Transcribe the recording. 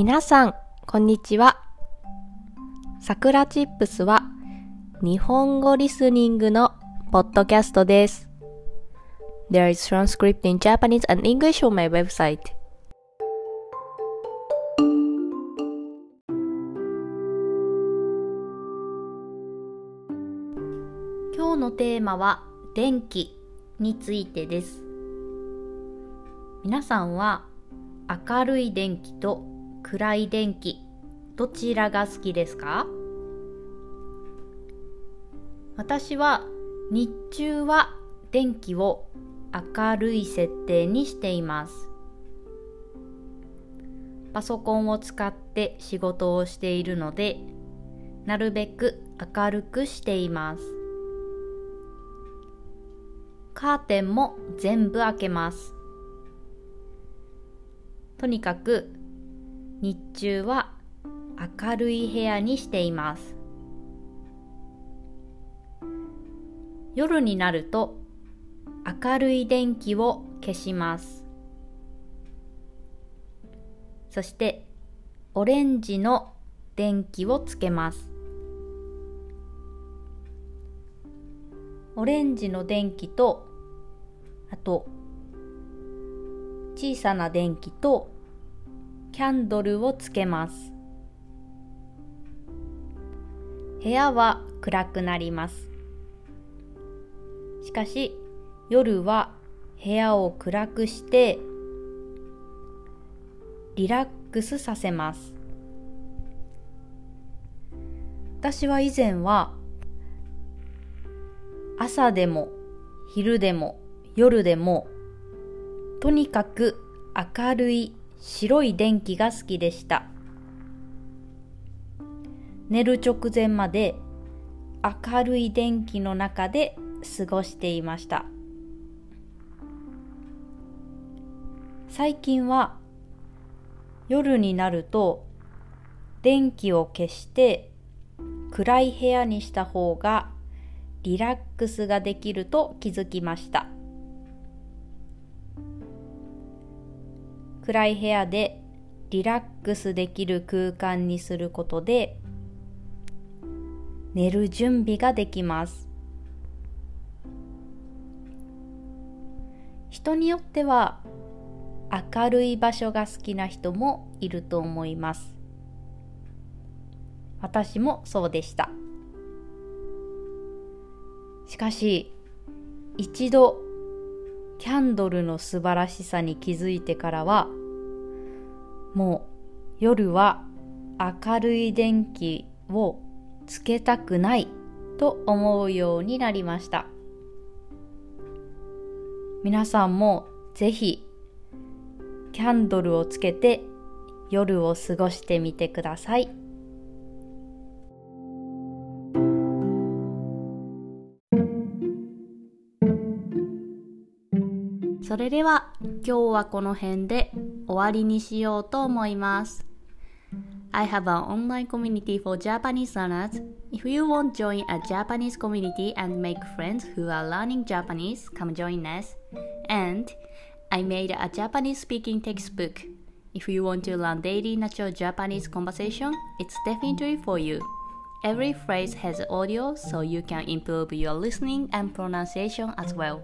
皆さん、こんにちは。さくらチップスは日本語リスニングのポッドキャストです。There is transcript in Japanese and English on my website. 今日のテーマは電気についてです。皆さんは明るい電気と暗い電気。どちらが好きですか？私は日中は電気を明るい設定にしています。パソコンを使って仕事をしているのでなるべく明るくしています。カーテンも全部開けます。とにかく日中は明るい部屋にしています。夜になると明るい電気を消します。そしてオレンジの電気をつけます。オレンジの電気とあと小さな電気とキャンドルをつけます。部屋は暗くなります。しかし夜は部屋を暗くしてリラックスさせます。私は以前は朝でも昼でも夜でもとにかく明るい白い電気が好きでした。寝る直前まで明るい電気の中で過ごしていました。最近は夜になると電気を消して暗い部屋にした方がリラックスができると気づきました。暗い部屋でリラックスできる空間にすることで寝る準備ができます。人によっては明るい場所が好きな人もいると思います。私もそうでした。しかし一度キャンドルの素晴らしさに気づいてからはもう夜は明るい電気をつけたくないと思うようになりました皆さんもぜひキャンドルをつけて夜を過ごしてみてください。それでは今日はこの辺で終わりにしようと思います。I have an online community for Japanese learners. If you want to join a Japanese community and make friends who are learning Japanese, come join us. And I made a Japanese speaking textbook. If you want to learn daily natural Japanese conversation, it's definitely for you. Every phrase has audio so you can improve your listening and pronunciation as well.